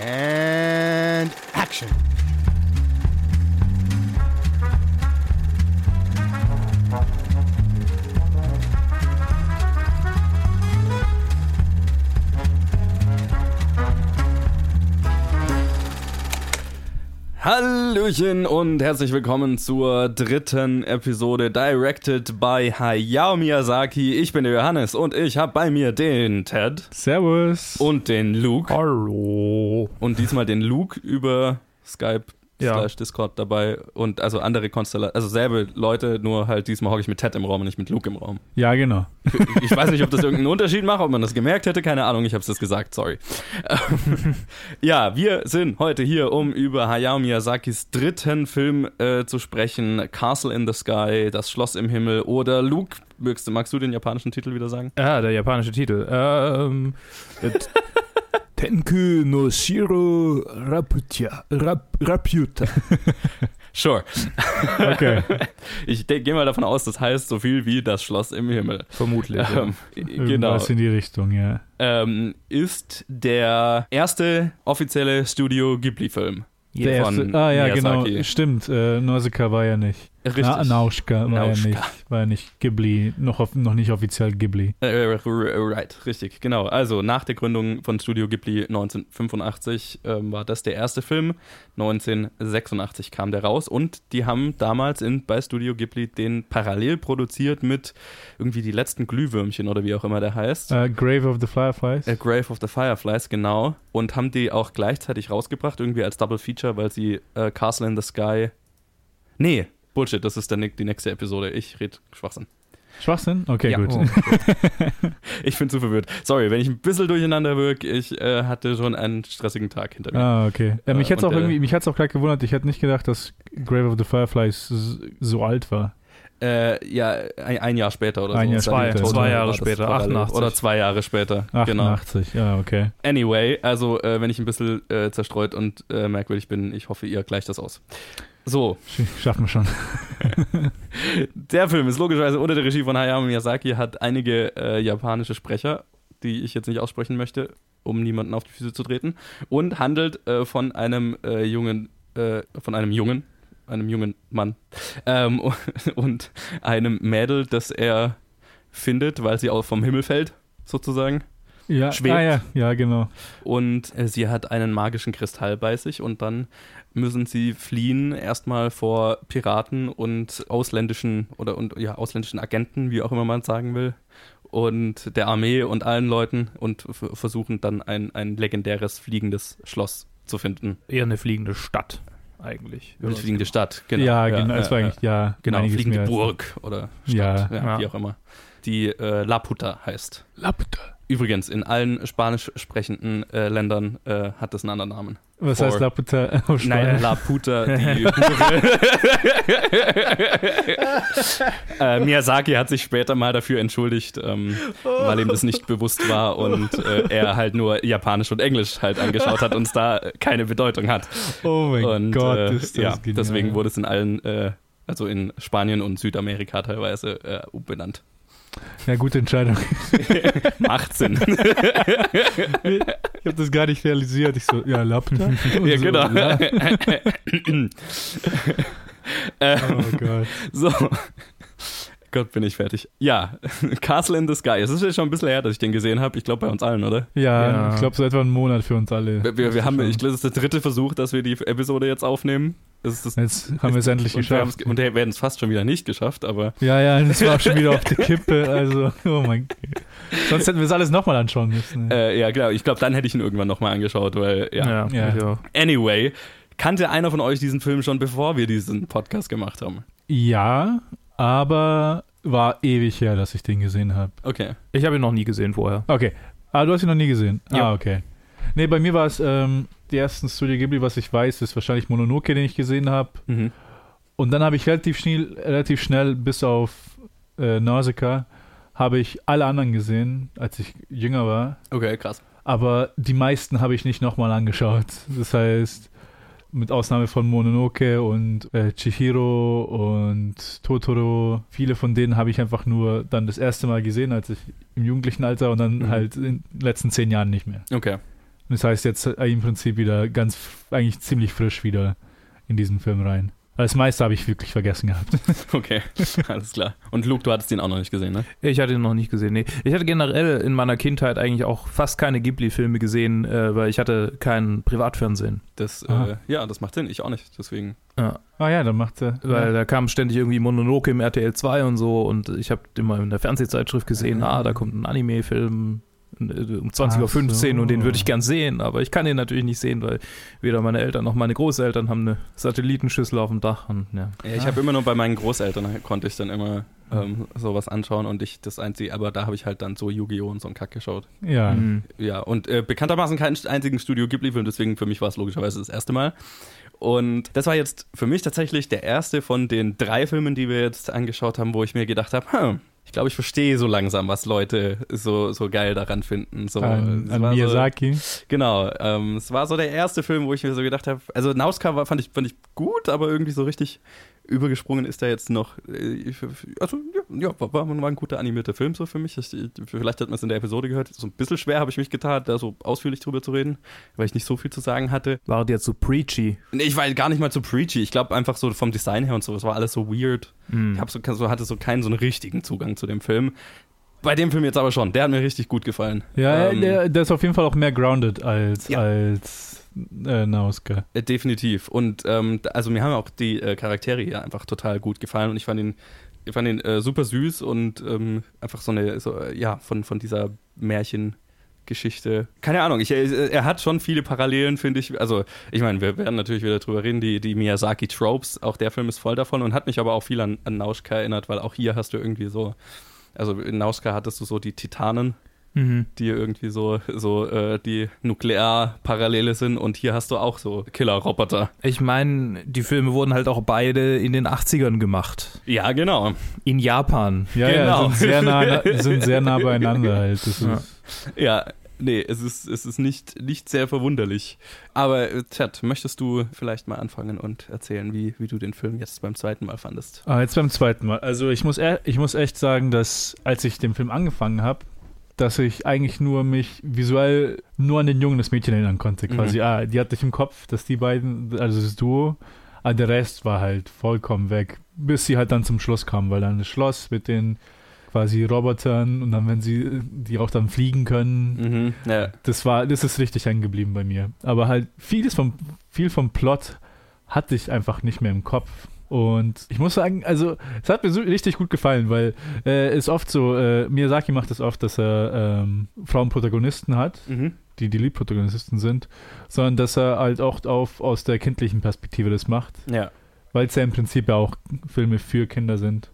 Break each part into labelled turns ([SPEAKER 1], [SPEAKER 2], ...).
[SPEAKER 1] And action. Hallöchen und herzlich willkommen zur dritten Episode Directed by Hayao Miyazaki. Ich bin der Johannes und ich habe bei mir den Ted
[SPEAKER 2] Servus.
[SPEAKER 1] und den Luke.
[SPEAKER 2] Hallo.
[SPEAKER 1] Und diesmal den Luke über Skype
[SPEAKER 2] Ja.
[SPEAKER 1] slash Discord dabei und also andere Konstellationen, also selbe Leute, nur halt diesmal hocke ich mit Ted im Raum und nicht mit Luke im Raum.
[SPEAKER 2] Ja, genau.
[SPEAKER 1] Ich weiß nicht, ob das irgendeinen Unterschied macht, ob man das gemerkt hätte, keine Ahnung, ich habe es das gesagt, sorry. Ja, wir sind heute hier, um über Hayao Miyazakis dritten Film äh, zu sprechen, Castle in the Sky, das Schloss im Himmel oder Luke, magst, du- magst du den japanischen Titel wieder sagen?
[SPEAKER 3] Ah, der japanische Titel. Ähm, Tenku no Shiro Raputia. Rap, Raputa.
[SPEAKER 1] Sure.
[SPEAKER 2] Okay.
[SPEAKER 1] Ich gehe mal davon aus, das heißt so viel wie das Schloss im Himmel.
[SPEAKER 3] Vermutlich. ja.
[SPEAKER 1] Ähm, genau.
[SPEAKER 2] Irgendwas in die Richtung, ja.
[SPEAKER 1] ähm, ist der erste offizielle Studio Ghibli-Film.
[SPEAKER 2] Der erste, ah, ja,
[SPEAKER 1] Miyazaki.
[SPEAKER 2] genau. Stimmt. Äh, Nausicaa war ja nicht.
[SPEAKER 1] Richtig.
[SPEAKER 2] Na, Nauschka war
[SPEAKER 1] Nauschka.
[SPEAKER 2] ja nicht. War ja nicht Ghibli. Noch, noch nicht offiziell Ghibli.
[SPEAKER 1] Äh, right, richtig, genau. Also nach der Gründung von Studio Ghibli 1985 ähm, war das der erste Film. 1986 kam der raus und die haben damals in, bei Studio Ghibli den parallel produziert mit irgendwie die letzten Glühwürmchen oder wie auch immer der heißt.
[SPEAKER 2] Äh, Grave of the Fireflies.
[SPEAKER 1] A Grave of the Fireflies, genau. Und haben die auch gleichzeitig rausgebracht, irgendwie als Double Feature, weil sie äh, Castle in the Sky. Nee, Bullshit, das ist der, die nächste Episode. Ich rede Schwachsinn.
[SPEAKER 2] Schwachsinn? Okay,
[SPEAKER 1] Ja.
[SPEAKER 2] gut.
[SPEAKER 3] Oh.
[SPEAKER 1] Ich bin zu verwirrt. Sorry, wenn ich ein bisschen durcheinander wirke, ich äh, hatte schon einen stressigen Tag hinter mir.
[SPEAKER 2] Ah, okay. Äh, mich
[SPEAKER 1] Äh,
[SPEAKER 2] hätte
[SPEAKER 1] und,
[SPEAKER 2] auch
[SPEAKER 1] äh,
[SPEAKER 2] irgendwie, mich hat's auch gleich gewundert. Ich hätte nicht gedacht, dass Grave of the Fireflies so alt war.
[SPEAKER 1] Äh, ja, ein, ein Jahr später oder
[SPEAKER 2] Ein
[SPEAKER 1] so.
[SPEAKER 2] Jahr
[SPEAKER 3] Zwei-
[SPEAKER 2] später.
[SPEAKER 3] zwei Jahre später,
[SPEAKER 1] parallel.
[SPEAKER 3] 88.
[SPEAKER 1] Oder zwei Jahre später. Genau.
[SPEAKER 2] 88, ja, okay.
[SPEAKER 1] Anyway, also äh, wenn ich ein bisschen äh, zerstreut und äh, merkwürdig bin, ich hoffe, ihr gleicht das aus. So,
[SPEAKER 2] Sch- Schaffen wir schon.
[SPEAKER 1] der Film ist logischerweise unter der Regie von Hayao Miyazaki, hat einige äh, japanische Sprecher, die ich jetzt nicht aussprechen möchte, um niemanden auf die Füße zu treten, und handelt äh, von einem äh, jungen, äh, von einem Jungen, einem jungen Mann ähm, und einem Mädel, das er findet, weil sie auch vom Himmel fällt, sozusagen.
[SPEAKER 2] Ja, ah, ja, ja, genau.
[SPEAKER 1] Und äh, sie hat einen magischen Kristall bei sich und dann müssen sie fliehen erstmal vor Piraten und ausländischen oder und ja ausländischen Agenten, wie auch immer man sagen will, und der Armee und allen Leuten und versuchen dann ein, ein legendäres fliegendes Schloss zu finden.
[SPEAKER 3] Eher eine fliegende Stadt, eigentlich.
[SPEAKER 1] Eine fliegende Stadt, genau.
[SPEAKER 2] ja, genau. Es war
[SPEAKER 1] ja,
[SPEAKER 2] eigentlich, ja,
[SPEAKER 1] genau, fliegende Burg oder Stadt,
[SPEAKER 2] Ja.
[SPEAKER 1] ja,
[SPEAKER 3] Ja.
[SPEAKER 1] wie auch immer. Die äh, Laputa heißt.
[SPEAKER 2] Laputa.
[SPEAKER 1] Übrigens, in allen spanisch sprechenden äh, Ländern äh, hat das einen anderen Namen.
[SPEAKER 2] Was
[SPEAKER 1] For-
[SPEAKER 2] heißt Laputa auf
[SPEAKER 1] Nein,
[SPEAKER 2] Spanisch?
[SPEAKER 1] La Puta, die äh, Miyazaki hat sich später mal dafür entschuldigt, ähm, weil ihm das nicht bewusst war und äh, er halt nur Japanisch und Englisch halt angeschaut hat und es da keine Bedeutung hat.
[SPEAKER 2] Oh mein
[SPEAKER 1] und
[SPEAKER 2] Gott,
[SPEAKER 1] äh,
[SPEAKER 2] ist das
[SPEAKER 1] ja,
[SPEAKER 2] genial.
[SPEAKER 1] deswegen wurde es in allen, äh, also in Spanien und Südamerika teilweise umbenannt.
[SPEAKER 2] Ja, gute Entscheidung.
[SPEAKER 1] Macht Sinn.
[SPEAKER 2] Ich habe das gar nicht realisiert. Ich so, ja. Und
[SPEAKER 1] ja,
[SPEAKER 2] so,
[SPEAKER 1] genau. Ähm,
[SPEAKER 2] Oh Gott.
[SPEAKER 1] So. Gott, bin ich fertig. Ja, Castle in the Sky. Es ist ja schon ein bisschen her, dass ich den gesehen habe. Ich glaube, bei uns allen, oder?
[SPEAKER 2] Ja,
[SPEAKER 3] Ja.
[SPEAKER 2] ich glaube, so etwa einen Monat für uns alle.
[SPEAKER 1] Wir, wir, wir haben, ich glaube, das ist der dritte Versuch, dass wir die Episode jetzt aufnehmen. Das ist das,
[SPEAKER 2] Jetzt haben wir es endlich
[SPEAKER 1] und wir,
[SPEAKER 2] geschafft.
[SPEAKER 1] haben's- und wir werden es fast schon wieder nicht geschafft, aber
[SPEAKER 2] Ja, ja, das war schon wieder auf der Kippe. Also, oh mein Gott. Sonst hätten wir es alles nochmal anschauen müssen.
[SPEAKER 1] äh, ja, genau. Ich glaube, dann hätte ich ihn irgendwann nochmal angeschaut, weil, ja.
[SPEAKER 3] Ja,
[SPEAKER 2] Ja.
[SPEAKER 3] ich auch.
[SPEAKER 1] Anyway, kannte einer von euch diesen Film schon, bevor wir diesen Podcast gemacht haben?
[SPEAKER 2] Ja, aber war ewig her, dass ich den gesehen habe.
[SPEAKER 1] Okay.
[SPEAKER 3] Ich habe ihn noch nie gesehen vorher.
[SPEAKER 2] Okay. Ah, du hast ihn noch nie gesehen?
[SPEAKER 3] Ja.
[SPEAKER 2] Ah, okay. Nee, bei mir war es ähm, die ersten Studio Ghibli, was ich weiß, ist wahrscheinlich Mononoke, den ich gesehen habe.
[SPEAKER 1] Mhm.
[SPEAKER 2] Und dann habe ich relativ schnell, relativ schnell bis auf äh, Nausicaa, habe ich alle anderen gesehen, als ich jünger war.
[SPEAKER 1] Okay, krass.
[SPEAKER 2] Aber die meisten habe ich nicht nochmal angeschaut. Das heißt, mit Ausnahme von Mononoke und äh, Chihiro und Totoro, viele von denen habe ich einfach nur dann das erste Mal gesehen, als ich im jugendlichen Alter und dann
[SPEAKER 1] Mhm.
[SPEAKER 2] halt in den letzten zehn Jahren nicht mehr.
[SPEAKER 1] Okay.
[SPEAKER 2] Das heißt, jetzt äh, im Prinzip wieder ganz, eigentlich ziemlich frisch wieder in diesen Film rein. Das meiste habe ich wirklich vergessen gehabt.
[SPEAKER 1] Okay, alles klar. Und Luke, du hattest den auch noch nicht gesehen, ne?
[SPEAKER 3] Ich hatte ihn noch nicht gesehen, nee. Ich hatte generell in meiner Kindheit eigentlich auch fast keine Ghibli-Filme gesehen, äh, weil ich hatte kein Privatfernsehen.
[SPEAKER 1] Das,
[SPEAKER 2] Ah.
[SPEAKER 1] äh, ja, das macht Sinn. Ich auch nicht. Deswegen.
[SPEAKER 3] Ja,
[SPEAKER 2] Ah ja, dann macht er.
[SPEAKER 3] weil
[SPEAKER 2] ja.
[SPEAKER 3] da kam ständig irgendwie Mononoke im RTL 2 und so und ich habe immer in der Fernsehzeitschrift gesehen, ah, da kommt ein Anime-Film äh, um 20.15 Uhr und den würde ich gern sehen, aber ich kann den natürlich nicht sehen, weil weder meine Eltern noch meine Großeltern haben eine Satellitenschüssel auf dem Dach und ja.
[SPEAKER 1] Ja, ich habe immer nur bei meinen Großeltern konnte ich dann immer ähm, sowas anschauen und ich das einzige, aber da habe ich halt dann so Yu-Gi-Oh! und so einen Kack geschaut.
[SPEAKER 2] ja.
[SPEAKER 3] Mhm.
[SPEAKER 1] Ja, und äh, bekanntermaßen keinen einzigen Studio Ghibli-Film, deswegen für mich war es logischerweise das erste Mal. Und das war jetzt für mich tatsächlich der erste von den drei Filmen, die wir jetzt angeschaut haben, wo ich mir gedacht habe, hm, ich glaube, ich verstehe so langsam, was Leute so, so geil daran finden. So,
[SPEAKER 2] An, an Miyazaki.
[SPEAKER 1] So, genau, ähm, es war so der erste Film, wo ich mir so gedacht habe, also Nauska war, fand, ich, fand ich gut, aber irgendwie so richtig übergesprungen ist er jetzt noch. äh, Also, ja, war, war ein guter animierter Film so für mich. Ich, vielleicht hat man es in der Episode gehört. So ein bisschen schwer habe ich mich getan, da so ausführlich drüber zu reden, weil ich nicht so viel zu sagen hatte.
[SPEAKER 3] War der zu preachy?
[SPEAKER 1] Nee, ich war gar nicht mal zu preachy. Ich glaube einfach so vom Design her und so, es war alles so weird.
[SPEAKER 3] Mhm.
[SPEAKER 1] Ich hab so, so, hatte so keinen so einen richtigen Zugang zu dem Film. Bei dem Film jetzt aber schon. Der hat mir richtig gut gefallen.
[SPEAKER 2] Ja,
[SPEAKER 1] Ähm,
[SPEAKER 2] der, der ist auf jeden Fall auch mehr grounded als,
[SPEAKER 1] Ja.
[SPEAKER 2] als äh, Nauska.
[SPEAKER 1] Äh, Definitiv. Und ähm, also mir haben auch die äh, Charaktere hier einfach total gut gefallen und ich fand ihn, ich fand ihn äh, super süß und ähm, einfach so eine, so, äh, ja, von, von dieser Märchengeschichte. Keine Ahnung, ich, äh, er hat schon viele Parallelen, finde ich. Also, ich meine, wir werden natürlich wieder drüber reden, die, die Miyazaki-Tropes, auch der Film ist voll davon und hat mich aber auch viel an, an Nauschka erinnert, weil auch hier hast du irgendwie so, also in Nauschka hattest du so die Titanen,
[SPEAKER 3] Mhm.
[SPEAKER 1] die irgendwie so, so äh, die Nuklearparallele sind und hier hast du auch so Killer-Roboter.
[SPEAKER 3] Ich meine, die Filme wurden halt auch beide in den 80ern gemacht.
[SPEAKER 1] Ja, genau.
[SPEAKER 3] In Japan.
[SPEAKER 2] Ja,
[SPEAKER 1] Genau.
[SPEAKER 2] ja, sind sehr nah, sind sehr nah beieinander halt. Das ist,
[SPEAKER 3] Ja.
[SPEAKER 1] Ja, nee, es ist, es ist nicht, nicht sehr verwunderlich. Aber, äh, Chad, möchtest du vielleicht mal anfangen und erzählen, wie, wie du den Film jetzt beim zweiten Mal fandest?
[SPEAKER 2] Ah, jetzt beim zweiten Mal. Also ich muss, ich muss echt sagen, dass als ich den Film angefangen habe, dass ich eigentlich nur mich visuell nur an den Jungen das Mädchen erinnern konnte. Quasi,
[SPEAKER 1] Mhm.
[SPEAKER 2] ah, die hatte ich im Kopf, dass die beiden, also das Duo, aber der Rest war halt vollkommen weg, bis sie halt dann zum Schluss kamen, weil dann das Schloss mit den quasi Robotern und dann, wenn sie, die auch dann fliegen können,
[SPEAKER 1] Mhm, ja.
[SPEAKER 2] das war, das ist richtig hängen geblieben bei mir. Aber halt vieles vom, viel vom Plot hatte ich einfach nicht mehr im Kopf. Und ich muss sagen, also es hat mir so richtig gut gefallen, weil äh, ist oft so, äh, Miyazaki macht es oft, dass er ähm, Frauenprotagonisten hat,
[SPEAKER 1] Mhm.
[SPEAKER 2] die die Leadprotagonisten sind, sondern dass er halt auch auf, aus der kindlichen Perspektive das macht,
[SPEAKER 1] Ja.
[SPEAKER 2] weil es ja im Prinzip ja auch Filme für Kinder sind.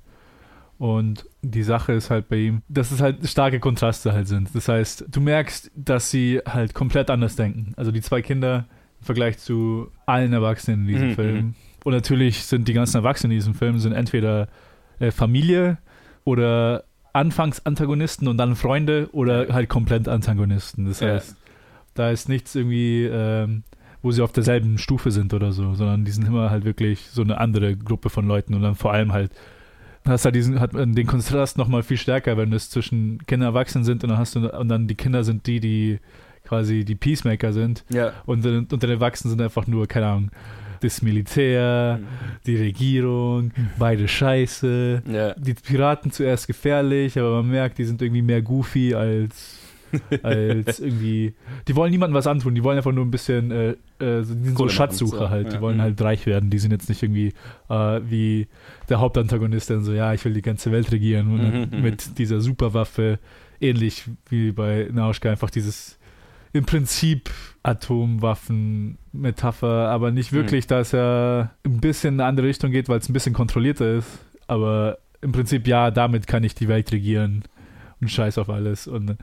[SPEAKER 2] Und die Sache ist halt bei ihm, dass es halt starke Kontraste halt sind. Das heißt, du merkst, dass sie halt komplett anders denken. Also die zwei Kinder im Vergleich zu allen Erwachsenen in diesem
[SPEAKER 1] Mhm,
[SPEAKER 2] Film. Und natürlich sind die ganzen Erwachsenen in diesem Film sind entweder äh, Familie oder anfangs Antagonisten und dann Freunde oder halt komplett Antagonisten. Das
[SPEAKER 1] Ja.
[SPEAKER 2] heißt, da ist nichts irgendwie, ähm, wo sie auf derselben Stufe sind oder so, sondern die sind immer halt wirklich so eine andere Gruppe von Leuten und dann vor allem halt hast halt diesen, hat man den Kontrast nochmal viel stärker, wenn es zwischen Kinder und Erwachsenen sind und dann hast du, und dann die Kinder sind die, die quasi die Peacemaker sind
[SPEAKER 1] Ja.
[SPEAKER 2] und, dann- und den Erwachsenen sind einfach nur, keine Ahnung, das Militär, die Regierung, beide scheiße,
[SPEAKER 1] Ja.
[SPEAKER 2] die Piraten zuerst gefährlich, aber man merkt, die sind irgendwie mehr goofy als, als irgendwie. Die wollen niemandem was antun, die wollen einfach nur ein bisschen, äh, äh, die sind so Schatzsucher halt, die
[SPEAKER 1] Ja.
[SPEAKER 2] wollen
[SPEAKER 1] Mhm.
[SPEAKER 2] halt reich werden, die sind jetzt nicht irgendwie äh, wie der Hauptantagonist, der so, ja, ich will die ganze Welt regieren und
[SPEAKER 1] Mhm, mhm.
[SPEAKER 2] mit dieser Superwaffe, ähnlich wie bei Nauschka, einfach dieses im Prinzip Atomwaffen-Metapher, aber nicht
[SPEAKER 1] Mhm.
[SPEAKER 2] wirklich, dass er ein bisschen in eine andere Richtung geht, weil es ein bisschen kontrollierter ist. Aber im Prinzip, ja, damit kann ich die Welt regieren und scheiß auf alles. Und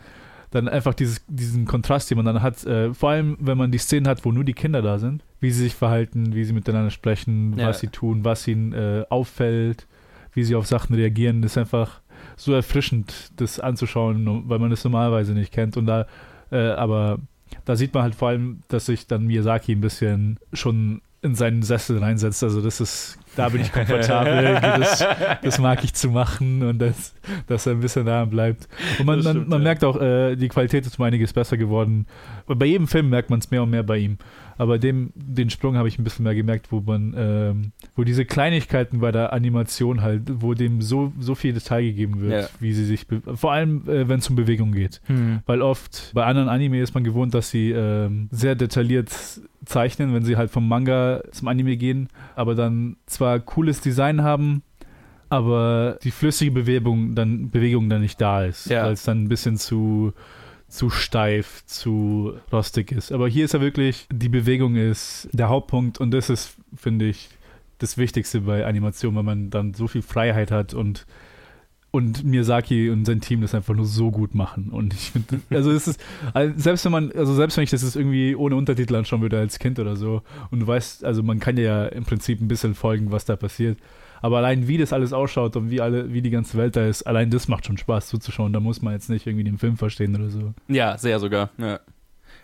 [SPEAKER 2] dann einfach dieses, diesen Kontrast, den man dann hat, äh, vor allem, wenn man die Szenen hat, wo nur die Kinder da sind, wie sie sich verhalten, wie sie miteinander sprechen,
[SPEAKER 1] Ja.
[SPEAKER 2] was sie tun, was ihnen äh, auffällt, wie sie auf Sachen reagieren, ist einfach so erfrischend, das anzuschauen, weil man das normalerweise nicht kennt. Und da, äh, aber da sieht man halt vor allem, dass sich dann Miyazaki ein bisschen schon in seinen Sessel reinsetzt. Also das ist, da bin ich komfortabel. das, das mag ich zu machen und das, dass er ein bisschen da bleibt. Und man,
[SPEAKER 1] Das
[SPEAKER 2] man,
[SPEAKER 1] stimmt,
[SPEAKER 2] man
[SPEAKER 1] ja.
[SPEAKER 2] merkt auch, äh, die Qualität ist um einiges besser geworden. Und bei jedem Film merkt man es mehr und mehr bei ihm. Aber dem, den Sprung habe ich ein bisschen mehr gemerkt, wo man, ähm, wo diese Kleinigkeiten bei der Animation halt, wo dem so, so viel Detail gegeben wird,
[SPEAKER 1] Ja.
[SPEAKER 2] wie sie sich, vor allem äh, wenn es um Bewegung geht.
[SPEAKER 3] Hm.
[SPEAKER 2] Weil oft bei anderen Anime ist man gewohnt, dass sie ähm, sehr detailliert zeichnen, wenn sie halt vom Manga zum Anime gehen, aber dann zwar cooles Design haben, aber die flüssige Bewegung dann, Bewegung dann nicht da ist,
[SPEAKER 1] Ja.
[SPEAKER 2] weil es dann ein bisschen zu, zu steif, zu rostig ist. Aber hier ist ja wirklich, die Bewegung ist der Hauptpunkt und das ist, finde ich, das Wichtigste bei Animation, weil man dann so viel Freiheit hat und und Miyazaki und sein Team das einfach nur so gut machen. Und ich finde, also es ist, also selbst wenn man, also selbst wenn ich das irgendwie ohne Untertitel anschauen würde als Kind oder so, und du weißt, also man kann ja im Prinzip ein bisschen folgen, was da passiert. Aber allein wie das alles ausschaut und wie alle, wie die ganze Welt da ist, allein das macht schon Spaß zuzuschauen. Da muss man jetzt nicht irgendwie den Film verstehen oder so.
[SPEAKER 1] Ja, sehr sogar. Ja.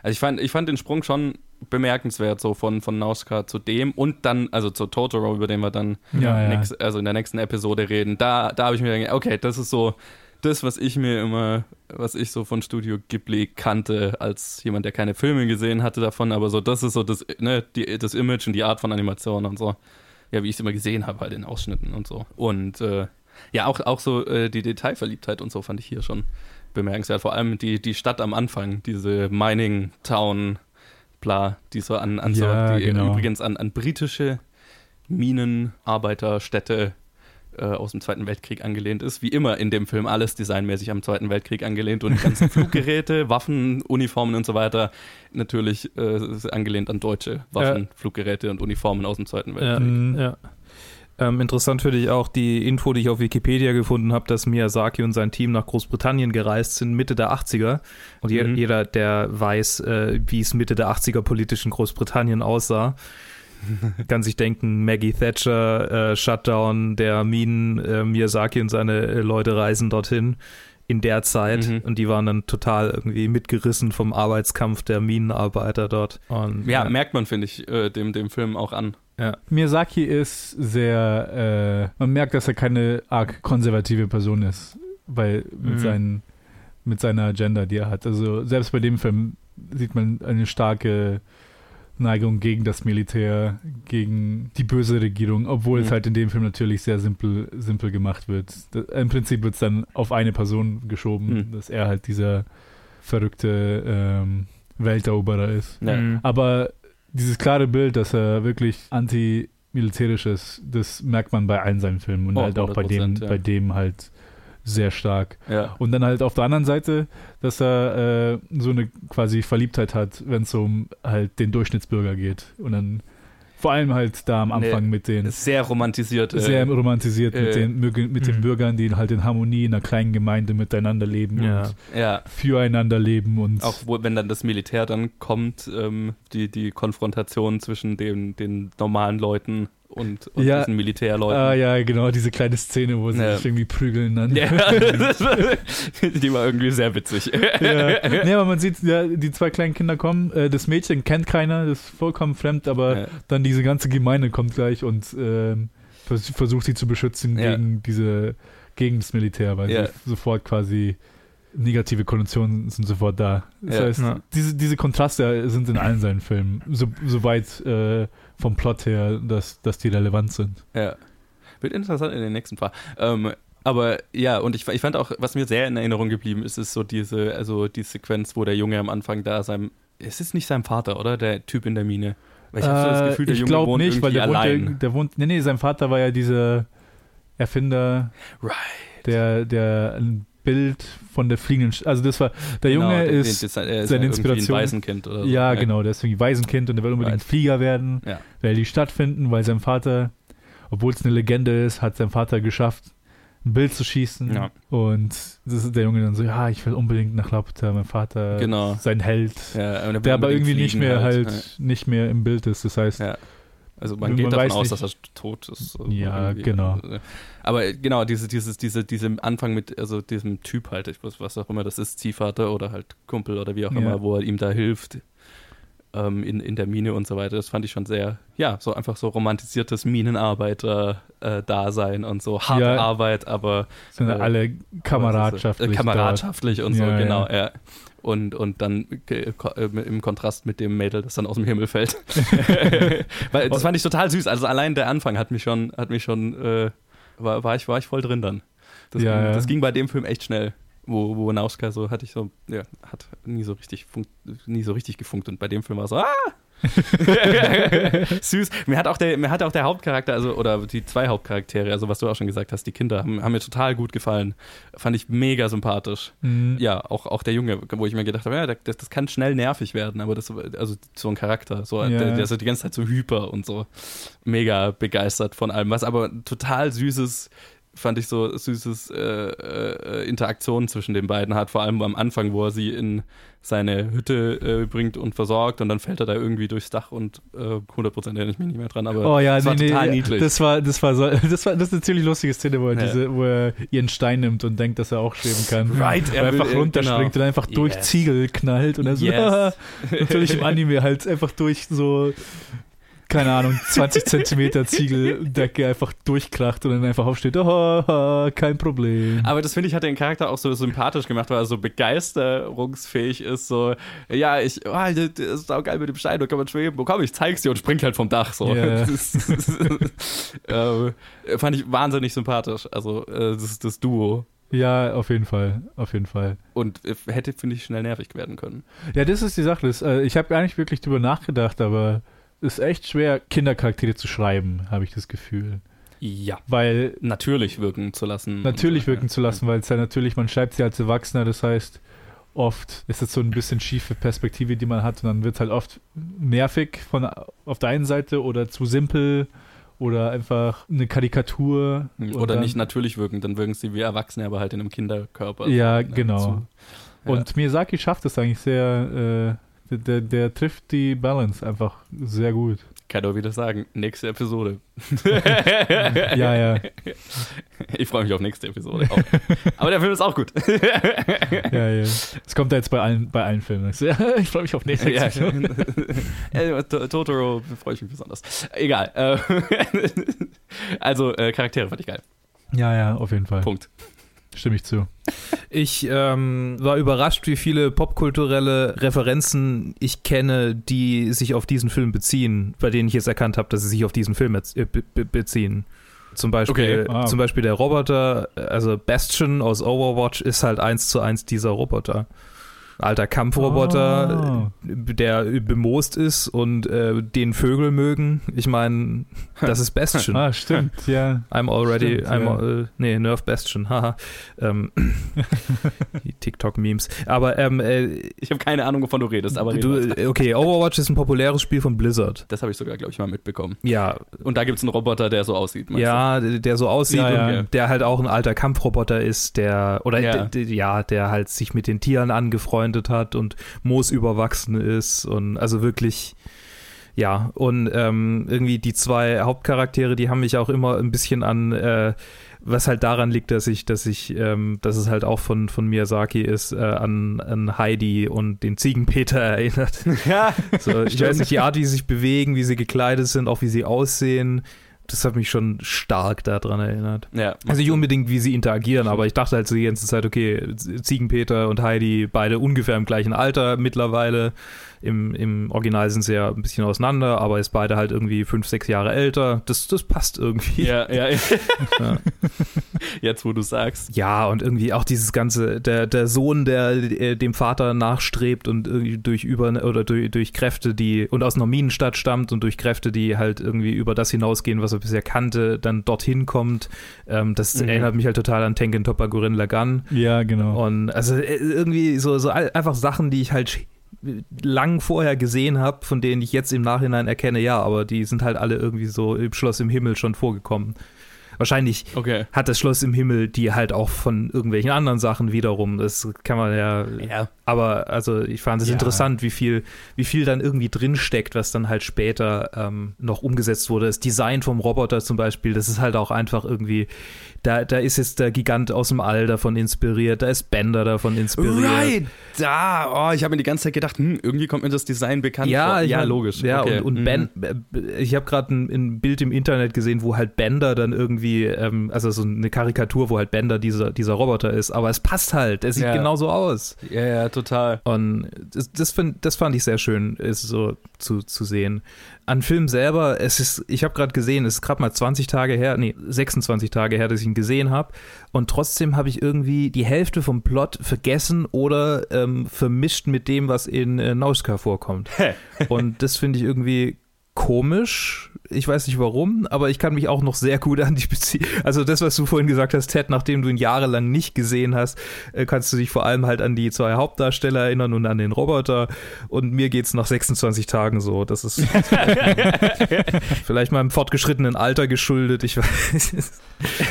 [SPEAKER 1] Also ich fand, ich fand den Sprung schon bemerkenswert, so von, von Nausicaä zu dem und dann, also zu Totoro, über den wir dann
[SPEAKER 2] Ja, ja.
[SPEAKER 1] nächst, also in der nächsten Episode reden. Da, da habe ich mir gedacht, okay, das ist so das, was ich mir immer, was ich so von Studio Ghibli kannte, als jemand, der keine Filme gesehen hatte davon, aber so, das ist so das, ne, die, das Image und die Art von Animation und so. Ja, wie ich es immer gesehen habe, halt in Ausschnitten und so. Und äh, ja, auch, auch so äh, die Detailverliebtheit und so fand ich hier schon bemerkenswert. Vor allem die, die Stadt am Anfang, diese Mining Town, bla, die so an, an
[SPEAKER 2] Ja,
[SPEAKER 1] so, die
[SPEAKER 2] genau.
[SPEAKER 1] übrigens an, an britische Minenarbeiterstädte äh, aus dem Zweiten Weltkrieg angelehnt ist. Wie immer in dem Film alles designmäßig am Zweiten Weltkrieg angelehnt und die ganzen Fluggeräte, Waffen, Uniformen und so weiter natürlich äh, ist angelehnt an deutsche Waffen, Fluggeräte und Uniformen aus dem Zweiten
[SPEAKER 3] Ja,
[SPEAKER 1] Weltkrieg.
[SPEAKER 2] Mhm.
[SPEAKER 3] ja. Ähm, interessant finde ich auch die Info, die ich auf Wikipedia gefunden habe, dass Miyazaki und sein Team nach Großbritannien gereist sind, Mitte der 80er. Und je,
[SPEAKER 1] Mhm.
[SPEAKER 3] jeder, der weiß, äh, wie es Mitte der 80er politisch in Großbritannien aussah, kann sich denken, Maggie Thatcher, äh, Shutdown der Minen, äh, Miyazaki und seine äh, Leute reisen dorthin in der Zeit
[SPEAKER 1] Mhm.
[SPEAKER 3] und die waren dann total irgendwie mitgerissen vom Arbeitskampf der Minenarbeiter dort. Und,
[SPEAKER 1] Ja, merkt man, finde ich, äh, dem, dem Film auch an.
[SPEAKER 2] Miyazaki ist sehr, äh, man merkt, dass er keine arg konservative Person ist, weil mit,
[SPEAKER 3] Mhm.
[SPEAKER 2] seinen, mit seiner Agenda, die er hat. Also selbst bei dem Film sieht man eine starke Neigung gegen das Militär, gegen die böse Regierung, obwohl es
[SPEAKER 1] Mhm.
[SPEAKER 2] halt in dem Film natürlich sehr simpel, simpel gemacht wird. Da, Im Prinzip wird es dann auf eine Person geschoben,
[SPEAKER 1] Mhm.
[SPEAKER 2] dass er halt dieser verrückte ähm, Welteroberer ist.
[SPEAKER 1] Ja.
[SPEAKER 3] Mhm.
[SPEAKER 2] Aber dieses klare Bild, dass er wirklich anti-militärisch ist, das merkt man bei allen seinen Filmen und
[SPEAKER 1] Oh,
[SPEAKER 2] halt auch bei dem,
[SPEAKER 1] 100%, ja.
[SPEAKER 2] bei dem halt sehr stark.
[SPEAKER 1] Ja.
[SPEAKER 2] Und dann halt auf der anderen Seite, dass er äh, so eine quasi Verliebtheit hat, wenn es um halt den Durchschnittsbürger geht. Und dann vor allem halt da am Anfang
[SPEAKER 1] Nee,
[SPEAKER 2] mit den
[SPEAKER 1] Sehr romantisiert. äh,
[SPEAKER 2] sehr romantisiert mit,
[SPEAKER 1] äh,
[SPEAKER 2] den, mit den
[SPEAKER 3] mhm.
[SPEAKER 2] Bürgern, die halt in Harmonie in einer kleinen Gemeinde miteinander leben
[SPEAKER 3] Ja.
[SPEAKER 2] und
[SPEAKER 1] ja.
[SPEAKER 2] füreinander leben und
[SPEAKER 1] Auch wo, wenn dann das Militär dann kommt, ähm, die, die Konfrontation zwischen den, den normalen Leuten und, und
[SPEAKER 2] Ja.
[SPEAKER 1] diesen Militärleuten.
[SPEAKER 2] Ah ja, genau, diese kleine Szene, wo sie
[SPEAKER 1] Ja.
[SPEAKER 2] sich irgendwie prügeln dann.
[SPEAKER 1] Ja, die war irgendwie sehr witzig.
[SPEAKER 2] ja. Nee, aber man sieht, ja, die zwei kleinen Kinder kommen, äh, das Mädchen kennt keiner, das ist vollkommen fremd, aber
[SPEAKER 1] Ja.
[SPEAKER 2] dann diese ganze Gemeinde kommt gleich und ähm, vers versucht sie zu beschützen gegen diese, gegen das Militär, weil sie sofort quasi negative Konnotationen sind sofort da. Das
[SPEAKER 1] Ja.
[SPEAKER 2] heißt,
[SPEAKER 3] Ja.
[SPEAKER 2] diese, diese Kontraste sind in allen seinen Filmen, so, so weit äh, vom Plot her, dass, dass die relevant sind.
[SPEAKER 1] Ja. Wird interessant in den nächsten paar. Ähm, aber ja, und ich, ich fand auch, was mir sehr in Erinnerung geblieben ist, ist so diese, also die Sequenz, wo der Junge am Anfang da seinem, es ist nicht sein Vater, oder? Der Typ in der Mine. Weil ich habe so das Gefühl, der
[SPEAKER 2] ich
[SPEAKER 1] Junge
[SPEAKER 2] glaube
[SPEAKER 1] wohnt
[SPEAKER 2] nicht, weil der wohnt,
[SPEAKER 1] allein.
[SPEAKER 2] der, der wohnt. Nee, nee, sein Vater war ja dieser Erfinder,
[SPEAKER 1] right.
[SPEAKER 2] der, der ein Bild von der fliegenden. Sch also, das war. Der Junge
[SPEAKER 1] Genau, der-
[SPEAKER 2] ist.
[SPEAKER 1] der- der- der ist
[SPEAKER 2] seine
[SPEAKER 1] ja irgendwie
[SPEAKER 2] Inspiration-
[SPEAKER 1] Ein Waisenkind oder so.
[SPEAKER 2] ja, genau, der ist irgendwie Waisenkind und der will unbedingt
[SPEAKER 1] Right.
[SPEAKER 2] Flieger werden,
[SPEAKER 1] Ja.
[SPEAKER 2] will die Stadt finden, weil sein Vater, obwohl es eine Legende ist, hat sein Vater geschafft, ein Bild zu schießen.
[SPEAKER 1] Ja.
[SPEAKER 2] Und das ist der Junge dann so, ja, ich will unbedingt nach Laputa, mein Vater,
[SPEAKER 1] Genau.
[SPEAKER 2] sein Held.
[SPEAKER 1] Ja, er will
[SPEAKER 2] Der aber irgendwie nicht mehr halt,
[SPEAKER 1] Ja.
[SPEAKER 2] nicht mehr im Bild ist. Das heißt,
[SPEAKER 1] Ja. Also man
[SPEAKER 2] Man
[SPEAKER 1] geht davon aus,
[SPEAKER 2] nicht.
[SPEAKER 1] dass er tot ist.
[SPEAKER 2] Ja, genau.
[SPEAKER 1] Aber genau, diese, dieses, diese, diesem Anfang mit, also diesem Typ halt, ich weiß, was auch immer das ist, Ziehvater oder halt Kumpel oder wie auch
[SPEAKER 2] Ja.
[SPEAKER 1] immer, wo er ihm da hilft. ähm, in, in der Mine und so weiter. Das fand ich schon sehr, ja, so einfach so romantisiertes Minenarbeiter-Dasein und so harte
[SPEAKER 2] Ja.
[SPEAKER 1] Arbeit, aber
[SPEAKER 2] Sind
[SPEAKER 1] Äh,
[SPEAKER 2] alle kameradschaftlich.
[SPEAKER 1] äh, kameradschaftlich und so,
[SPEAKER 2] ja.
[SPEAKER 1] genau, ja. Und, und dann ko- äh, im Kontrast mit dem Mädel, das dann aus dem Himmel fällt. Weil das fand ich total süß. Also allein der Anfang hat mich schon, hat mich schon, äh, war, war, ich, war ich voll drin dann. Das,
[SPEAKER 2] Ja,
[SPEAKER 1] ging,
[SPEAKER 2] ja.
[SPEAKER 1] das ging bei dem Film echt schnell. Wo, wo Nauska so hatte ich so, ja, hat nie so richtig funkt, nie so richtig gefunkt. Und bei dem Film war es so, ah! Süß. Mir hat auch der, mir hat auch der Hauptcharakter, also, oder die zwei Hauptcharaktere, also was du auch schon gesagt hast, die Kinder, haben, haben mir total gut gefallen. Fand ich mega sympathisch.
[SPEAKER 2] Mhm.
[SPEAKER 1] Ja, auch, auch der Junge, wo ich mir gedacht habe, ja, das, das kann schnell nervig werden, aber das, also so ein Charakter, so,
[SPEAKER 2] Ja.
[SPEAKER 1] der, der ist so die ganze Zeit so hyper und so mega begeistert von allem, was aber total süßes, fand ich so süßes äh, äh, Interaktion zwischen den beiden hat, vor allem am Anfang, wo er sie in seine Hütte äh, bringt und versorgt und dann fällt er da irgendwie durchs Dach und äh, 100% erinnere ich mich nicht mehr dran, aber
[SPEAKER 2] Oh ja,
[SPEAKER 1] das
[SPEAKER 2] nee,
[SPEAKER 1] war
[SPEAKER 2] nee,
[SPEAKER 1] total
[SPEAKER 2] ja,
[SPEAKER 1] niedlich.
[SPEAKER 2] Das war, das war so, das war, das ist eine ziemlich lustige Szene, wo er
[SPEAKER 1] Ja.
[SPEAKER 2] diese, wo er ihren Stein nimmt und denkt, dass er auch schweben kann.
[SPEAKER 1] Right,
[SPEAKER 2] er
[SPEAKER 1] er
[SPEAKER 2] einfach runterspringt
[SPEAKER 1] genau.
[SPEAKER 2] und einfach durch
[SPEAKER 1] Yes.
[SPEAKER 2] Ziegel knallt und er so,
[SPEAKER 1] Yes.
[SPEAKER 2] natürlich im Anime halt einfach durch so, keine Ahnung, 20 Zentimeter Ziegeldecke einfach durchkracht und dann einfach aufsteht, oh, kein Problem.
[SPEAKER 1] Aber das finde ich, hat den Charakter auch so sympathisch gemacht, weil er so begeisterungsfähig ist. So, ja, ich, oh, das ist auch geil mit dem Stein, da kann man schweben. Komm, ich zeig's dir und springt halt vom Dach. So.
[SPEAKER 2] Ja.
[SPEAKER 1] Das äh, fand ich wahnsinnig sympathisch. Also, äh, das ist das Duo.
[SPEAKER 2] Ja, auf jeden Fall, auf jeden Fall.
[SPEAKER 1] Und äh, hätte, finde ich, schnell nervig werden können.
[SPEAKER 2] Ja, das ist die Sache. Das, äh, ich habe gar nicht wirklich drüber nachgedacht, aber ist echt schwer, Kindercharaktere zu schreiben, habe ich das Gefühl.
[SPEAKER 1] Ja.
[SPEAKER 2] Weil
[SPEAKER 1] Natürlich wirken zu lassen.
[SPEAKER 2] natürlich wirken zu lassen, weil es ja natürlich, man schreibt sie als Erwachsener, das heißt, oft ist es so ein bisschen schiefe Perspektive, die man hat und dann wird es halt oft nervig von auf der einen Seite oder zu simpel oder einfach eine Karikatur.
[SPEAKER 1] Oder
[SPEAKER 2] dann,
[SPEAKER 1] nicht natürlich wirken, dann wirken sie wie Erwachsene, aber halt in einem Kinderkörper.
[SPEAKER 2] Ja,
[SPEAKER 1] So,
[SPEAKER 2] genau.
[SPEAKER 1] zu- Ja.
[SPEAKER 2] Und Miyazaki schafft es eigentlich sehr, äh, der, der, der trifft die Balance einfach sehr gut.
[SPEAKER 1] Kann doch wieder sagen, nächste Episode.
[SPEAKER 2] Ja, ja,
[SPEAKER 1] Ich freue mich auf nächste Episode. Auch. Aber der Film ist auch gut.
[SPEAKER 2] ja, ja. Es kommt ja jetzt bei allen, bei allen Filmen. Ich freue mich auf nächste
[SPEAKER 1] ja.
[SPEAKER 2] Episode.
[SPEAKER 1] Äh, To- Totoro freue ich mich besonders. Egal. Äh, Also, äh, Charaktere fand ich geil.
[SPEAKER 2] Ja, ja, auf jeden Fall.
[SPEAKER 1] Punkt.
[SPEAKER 2] Stimme ich zu.
[SPEAKER 3] Ich ähm, war überrascht, wie viele popkulturelle Referenzen ich kenne, die sich auf diesen Film beziehen, bei denen ich jetzt erkannt habe, dass sie sich auf diesen Film äh, be be beziehen. Zum Beispiel,
[SPEAKER 2] Okay, wow.
[SPEAKER 3] zum Beispiel der Roboter, also Bastion aus Overwatch ist halt eins zu eins dieser Roboter. Alter Kampfroboter,
[SPEAKER 2] Ah.
[SPEAKER 3] der bemoost ist und äh, den Vögel mögen. Ich meine, das ist Bastion.
[SPEAKER 2] Ah, stimmt, ja.
[SPEAKER 3] I'm already,
[SPEAKER 2] Stimmt,
[SPEAKER 3] I'm,
[SPEAKER 2] ja.
[SPEAKER 3] äh, nee, Nerf Bastion, haha. Ähm, die TikTok-Memes. Aber, ähm, äh,
[SPEAKER 1] Ich habe keine Ahnung, wovon du redest, aber
[SPEAKER 3] du, okay, Overwatch ist ein populäres Spiel von Blizzard.
[SPEAKER 1] das habe ich sogar, glaube ich, mal mitbekommen.
[SPEAKER 3] Ja,
[SPEAKER 1] Und da gibt es einen Roboter, der so aussieht.
[SPEAKER 3] ja, der der so aussieht
[SPEAKER 2] Ja, ja.
[SPEAKER 3] und der halt auch ein alter Kampfroboter ist, der, oder
[SPEAKER 1] Ja.
[SPEAKER 3] d- d- ja, der halt sich mit den Tieren angefreundet hat und Moos überwachsen ist und also wirklich, ja, und ähm, irgendwie die zwei Hauptcharaktere, die haben mich auch immer ein bisschen an, äh, was halt daran liegt, dass ich, dass ich, ähm, dass es halt auch von, von Miyazaki ist, äh, an, an Heidi und den Ziegenpeter erinnert.
[SPEAKER 1] Ja.
[SPEAKER 3] So, ich weiß nicht, die Art, wie sie sich bewegen, wie sie gekleidet sind, auch wie sie aussehen, das hat mich schon stark daran erinnert.
[SPEAKER 1] ja.
[SPEAKER 3] Also nicht unbedingt, wie sie interagieren, aber ich dachte halt so die ganze Zeit, okay, Ziegenpeter und Heidi, beide ungefähr im gleichen Alter mittlerweile. Im, Im Original sind sie ja ein bisschen auseinander, aber ist beide halt irgendwie fünf, sechs Jahre älter. Das, das passt irgendwie.
[SPEAKER 1] Ja, ja, ja.
[SPEAKER 3] Ja.
[SPEAKER 1] Jetzt, wo du sagst.
[SPEAKER 3] Ja, und irgendwie auch dieses ganze, der, der Sohn, der äh, dem Vater nachstrebt und irgendwie durch über oder durch, durch Kräfte, die und aus einer Minenstadt stammt und durch Kräfte, die halt irgendwie über das hinausgehen, was er bisher kannte, dann dorthin kommt. Ähm, das
[SPEAKER 1] Mhm.
[SPEAKER 3] erinnert mich halt total an Tengen Topper Gurren Lagann.
[SPEAKER 2] Ja, genau.
[SPEAKER 3] Und also äh, irgendwie so, so einfach Sachen, die ich halt lang vorher gesehen habe, von denen ich jetzt im Nachhinein erkenne, ja, aber die sind halt alle irgendwie so im Schloss im Himmel schon vorgekommen. Wahrscheinlich
[SPEAKER 1] Okay.
[SPEAKER 3] hat das Schloss im Himmel die halt auch von irgendwelchen anderen Sachen wiederum. Das kann man ja.
[SPEAKER 1] Ja.
[SPEAKER 3] Aber also ich fand es
[SPEAKER 2] Ja.
[SPEAKER 3] interessant, wie viel, wie viel dann irgendwie drinsteckt, was dann halt später ähm, noch umgesetzt wurde. Das Design vom Roboter zum Beispiel, das ist halt auch einfach irgendwie, da, da ist jetzt der Gigant aus dem All davon inspiriert, da ist Bender davon inspiriert.
[SPEAKER 1] Da, oh, ich habe mir die ganze Zeit gedacht, hm, irgendwie kommt mir das Design bekannt
[SPEAKER 3] Ja,
[SPEAKER 1] vor. ja,
[SPEAKER 3] mein,
[SPEAKER 1] logisch.
[SPEAKER 3] Ja,
[SPEAKER 1] okay.
[SPEAKER 3] und, und
[SPEAKER 1] mhm.
[SPEAKER 3] Ben, äh, ich habe gerade ein, ein Bild im Internet gesehen, wo halt Bender dann irgendwie, ähm, also so eine Karikatur, wo halt Bender dieser, dieser Roboter ist, aber es passt halt, er sieht
[SPEAKER 1] Ja.
[SPEAKER 3] genauso aus.
[SPEAKER 1] Ja, ja, total.
[SPEAKER 3] Und das, das, find, das fand ich sehr schön, ist so zu, zu sehen. An Film selber, es ist, ich habe gerade gesehen, es ist gerade mal 20 Tage her, nee, 26 Tage her, dass ich ihn gesehen habe. Und trotzdem habe ich irgendwie die Hälfte vom Plot vergessen oder ähm, vermischt mit dem, was in äh, Nauska vorkommt. Und das finde ich irgendwie komisch. Ich weiß nicht warum, aber ich kann mich auch noch sehr gut an dich beziehen. Also das, was du vorhin gesagt hast, Ted, nachdem du ihn jahrelang nicht gesehen hast, äh, kannst du dich vor allem halt an die zwei Hauptdarsteller erinnern und an den Roboter. Und mir geht's nach 26 Tagen so. Das ist vielleicht meinem fortgeschrittenen Alter geschuldet. Ich weiß,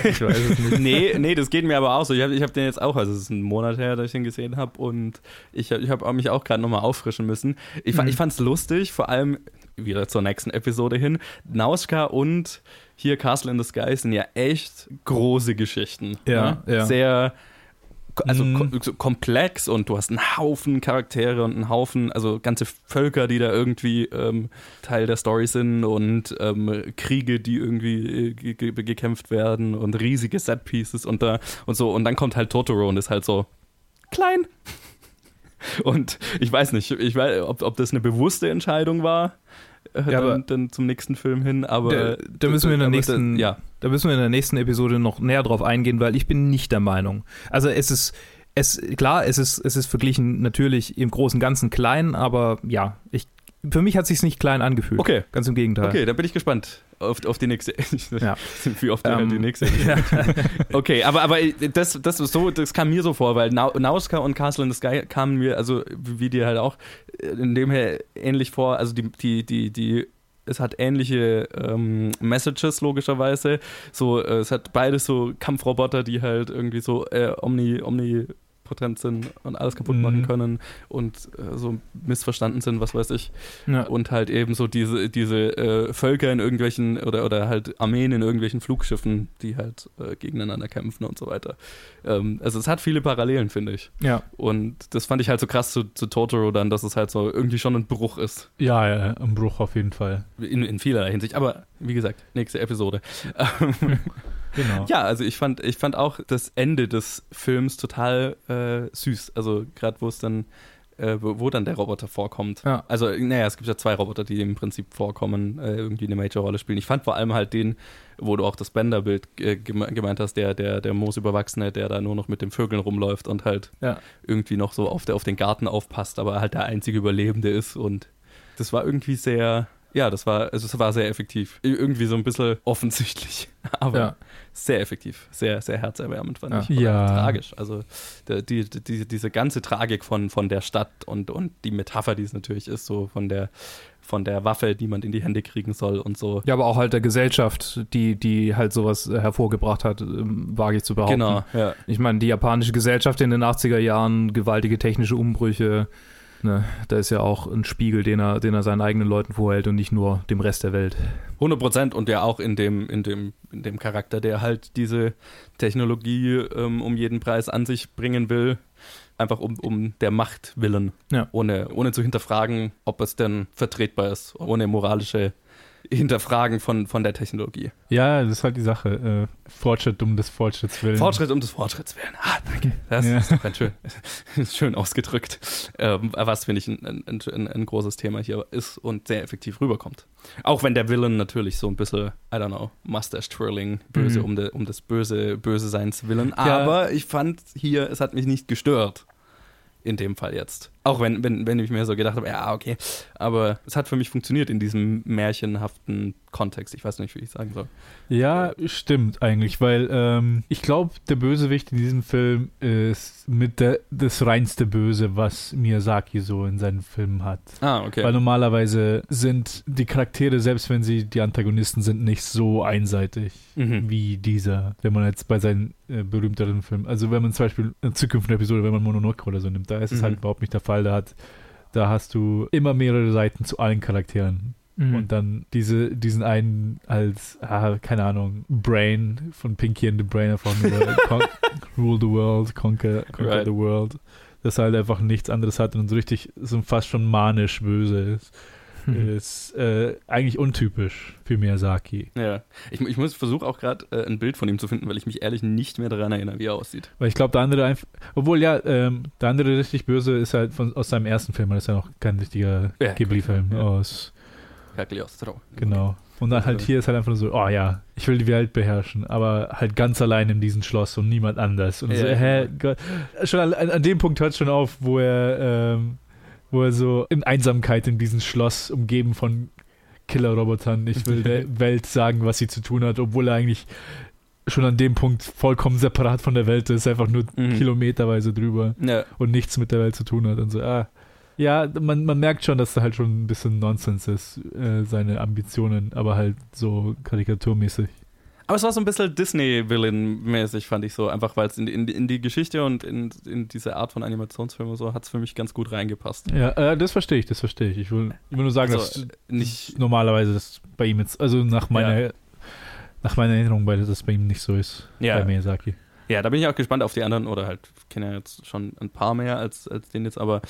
[SPEAKER 3] ich weiß es nicht.
[SPEAKER 1] nee, nee, das geht mir aber auch so. Ich habe ich hab den jetzt auch, also es ist ein Monat her, dass ich den gesehen habe und ich, ich habe mich auch gerade nochmal auffrischen müssen. Ich,
[SPEAKER 3] Mhm.
[SPEAKER 1] ich fand es lustig, vor allem wieder zur nächsten Episode hin. Nauska und hier Castle in the Sky sind ja echt große Geschichten.
[SPEAKER 3] Ja,
[SPEAKER 1] ne?
[SPEAKER 3] ja.
[SPEAKER 1] Sehr also so komplex und du hast einen Haufen Charaktere und einen Haufen, also ganze Völker, die da irgendwie ähm, Teil der Story sind und ähm, Kriege, die irgendwie äh, ge ge gekämpft werden und riesige Set-Pieces und da und so und dann kommt halt Totoro und ist halt so klein. Und ich weiß nicht, ich weiß, ob, ob das eine bewusste Entscheidung war, äh,
[SPEAKER 3] Ja,
[SPEAKER 1] dann, dann zum nächsten Film hin, aber
[SPEAKER 3] Da- da müssen wir in der nächsten-
[SPEAKER 1] das, ja,
[SPEAKER 3] Da müssen wir in der nächsten Episode noch näher drauf eingehen, weil ich bin nicht der Meinung. Also es ist, es, klar, es ist, es ist verglichen natürlich im Großen und Ganzen klein, aber ja, ich, für mich hat sich nicht klein angefühlt.
[SPEAKER 1] Okay.
[SPEAKER 3] Ganz im Gegenteil.
[SPEAKER 1] Okay, da bin ich gespannt auf, auf die nächste.
[SPEAKER 3] Ja.
[SPEAKER 1] Wie oft ähm, die nächste. Okay, aber, aber das, das, ist so, das kam mir so vor, weil Nau- Nauska und Castle in the Sky kamen mir, also wie dir halt auch, in dem her ähnlich vor. Also die, die, die, die es hat ähnliche ähm, Messages logischerweise. So, äh, es hat beides so Kampfroboter, die halt irgendwie so äh, omni, omnipotent sind und alles kaputt
[SPEAKER 2] Mhm.
[SPEAKER 1] machen können und äh, so missverstanden sind, was weiß ich
[SPEAKER 3] Ja.
[SPEAKER 1] und halt eben so diese, diese äh, Völker in irgendwelchen oder, oder halt Armeen in irgendwelchen Flugschiffen, die halt äh, gegeneinander kämpfen und so weiter. Ähm, also es hat viele Parallelen, finde ich.
[SPEAKER 3] ja.
[SPEAKER 1] Und das fand ich halt so krass zu, zu Totoro dann, dass es halt so irgendwie schon ein Bruch ist.
[SPEAKER 2] Ja, ja, ein Bruch auf jeden Fall.
[SPEAKER 1] In, in vielerlei Hinsicht. Aber wie gesagt, nächste Episode.
[SPEAKER 2] Genau.
[SPEAKER 1] ja, also ich fand, ich fand auch das Ende des Films total äh, süß. Also gerade wo es dann, äh, wo, wo dann der Roboter vorkommt.
[SPEAKER 3] Ja.
[SPEAKER 1] Also, naja, es gibt ja zwei Roboter, die im Prinzip vorkommen, äh, irgendwie eine Major-Rolle spielen. Ich fand vor allem halt den, wo du auch das Bender-Bild äh, geme- gemeint hast, der, der, der Moosüberwachsene, der da nur noch mit den Vögeln rumläuft und halt
[SPEAKER 3] Ja.
[SPEAKER 1] irgendwie noch so auf, der, auf den Garten aufpasst, aber halt der einzige Überlebende ist. Und das war irgendwie sehr, ja, das war, also es war sehr effektiv. Ir- Irgendwie so ein bisschen offensichtlich, aber
[SPEAKER 3] Ja.
[SPEAKER 1] sehr effektiv, sehr, sehr herzerwärmend fand
[SPEAKER 3] Ja.
[SPEAKER 1] ich.
[SPEAKER 2] Ja.
[SPEAKER 1] Tragisch. Also die, die, diese ganze Tragik von, von der Stadt und, und die Metapher, die es natürlich ist, so von der, von der Waffe, die man in die Hände kriegen soll und so.
[SPEAKER 3] Ja, aber auch halt der Gesellschaft, die, die halt sowas hervorgebracht hat, ähm, wage ich zu behaupten.
[SPEAKER 1] Genau, ja.
[SPEAKER 3] Ich meine, die japanische Gesellschaft in den 80er Jahren, gewaltige technische Umbrüche, ne, da ist ja auch ein Spiegel, den er, den er seinen eigenen Leuten vorhält und nicht nur dem Rest der Welt.
[SPEAKER 1] 100 Prozent und ja auch in dem, in, dem, in dem Charakter, der halt diese Technologie ähm, um jeden Preis an sich bringen will, einfach um, um der Macht willen,
[SPEAKER 3] Ja.
[SPEAKER 1] ohne, ohne zu hinterfragen, ob es denn vertretbar ist, ohne moralische Hinterfragen von, von der Technologie.
[SPEAKER 2] Ja, das ist halt die Sache. Äh, Fortschritt um des Fortschritts willen.
[SPEAKER 1] Fortschritt um des Fortschritts willen. Ah, danke. Das
[SPEAKER 2] Ja.
[SPEAKER 1] ist doch ein schön, schön ausgedrückt. Ähm, was, finde ich, ein, ein, ein, ein großes Thema hier ist und sehr effektiv rüberkommt. Auch wenn der Villain natürlich so ein bisschen, I don't know, Mustache-Twirling, böse
[SPEAKER 3] Mhm.
[SPEAKER 1] um, de, um des böse, böse Seins willen.
[SPEAKER 2] Ja.
[SPEAKER 1] Aber ich fand hier, es hat mich nicht gestört. In dem Fall jetzt. Auch wenn, wenn, wenn ich mir so gedacht habe, ja, okay. Aber es hat für mich funktioniert in diesem märchenhaften Kontext. Ich weiß nicht, wie ich sagen soll.
[SPEAKER 2] Ja, stimmt eigentlich, weil ähm, ich glaube, der Bösewicht in diesem Film ist mit der, das reinste Böse, was Miyazaki so in seinen Filmen hat.
[SPEAKER 1] Ah, okay.
[SPEAKER 2] Weil normalerweise sind die Charaktere, selbst wenn sie die Antagonisten sind, nicht so einseitig
[SPEAKER 1] Mhm.
[SPEAKER 2] wie dieser, wenn man jetzt bei seinen äh, berühmteren Filmen, also wenn man zum Beispiel in zukünftigen Episode, wenn man Mononoke oder so nimmt, da ist es
[SPEAKER 1] Mhm.
[SPEAKER 2] halt überhaupt nicht der Fall. Da hat da hast du immer mehrere Seiten zu allen Charakteren.
[SPEAKER 3] Mhm.
[SPEAKER 2] Und dann diese, diesen einen als, ah, keine Ahnung, Brain von Pinky and the Brain con Rule the World, Conquer, conquer
[SPEAKER 1] Right.
[SPEAKER 2] the World. Das halt einfach nichts anderes hat und so richtig so fast schon manisch böse ist. Ist äh, eigentlich untypisch für Miyazaki.
[SPEAKER 1] Ja. Ich, ich muss versuche auch gerade äh, ein Bild von ihm zu finden, weil ich mich ehrlich nicht mehr daran erinnere, wie er aussieht.
[SPEAKER 2] Weil ich glaube, der andere einfach, obwohl ja, ähm, der andere richtig böse ist halt von, aus seinem ersten Film, das ist ja noch kein richtiger
[SPEAKER 1] Ja,
[SPEAKER 2] Ghibli-Film
[SPEAKER 1] ja.
[SPEAKER 2] aus,
[SPEAKER 1] Cagliostro.
[SPEAKER 2] genau. Und dann halt hier ist halt einfach nur so, oh ja, ich will die Welt beherrschen, aber halt ganz allein in diesem Schloss und niemand anders. Und so,
[SPEAKER 1] Ja.
[SPEAKER 2] hä, Gott. Schon an, an dem Punkt hört es schon auf, wo er, ähm, wo er so in Einsamkeit in diesem Schloss umgeben von Killerrobotern, ich will der Welt sagen, was sie zu tun hat, obwohl er eigentlich schon an dem Punkt vollkommen separat von der Welt ist, einfach nur
[SPEAKER 1] Mhm.
[SPEAKER 2] kilometerweise drüber
[SPEAKER 1] Ja.
[SPEAKER 2] und nichts mit der Welt zu tun hat und so, ah. Ja, man, man merkt schon, dass da halt schon ein bisschen Nonsens ist, äh, seine Ambitionen, aber halt so karikaturmäßig.
[SPEAKER 1] Aber es war so ein bisschen Disney-Villain-mäßig, fand ich so. Einfach weil es in, in, in die Geschichte und in, in diese Art von Animationsfilmen so hat es für mich ganz gut reingepasst.
[SPEAKER 2] Ja, äh, das verstehe ich, das verstehe ich. Ich will, ich will nur sagen,
[SPEAKER 1] Also,
[SPEAKER 2] dass
[SPEAKER 1] nicht.
[SPEAKER 2] normalerweise das bei ihm jetzt, also nach meiner, nach meiner Erinnerung, weil das bei ihm nicht so ist,
[SPEAKER 1] Ja.
[SPEAKER 2] bei Miyazaki.
[SPEAKER 1] Ja, da bin ich auch gespannt auf die anderen oder halt, kenne ja jetzt schon ein paar mehr als, als den jetzt, aber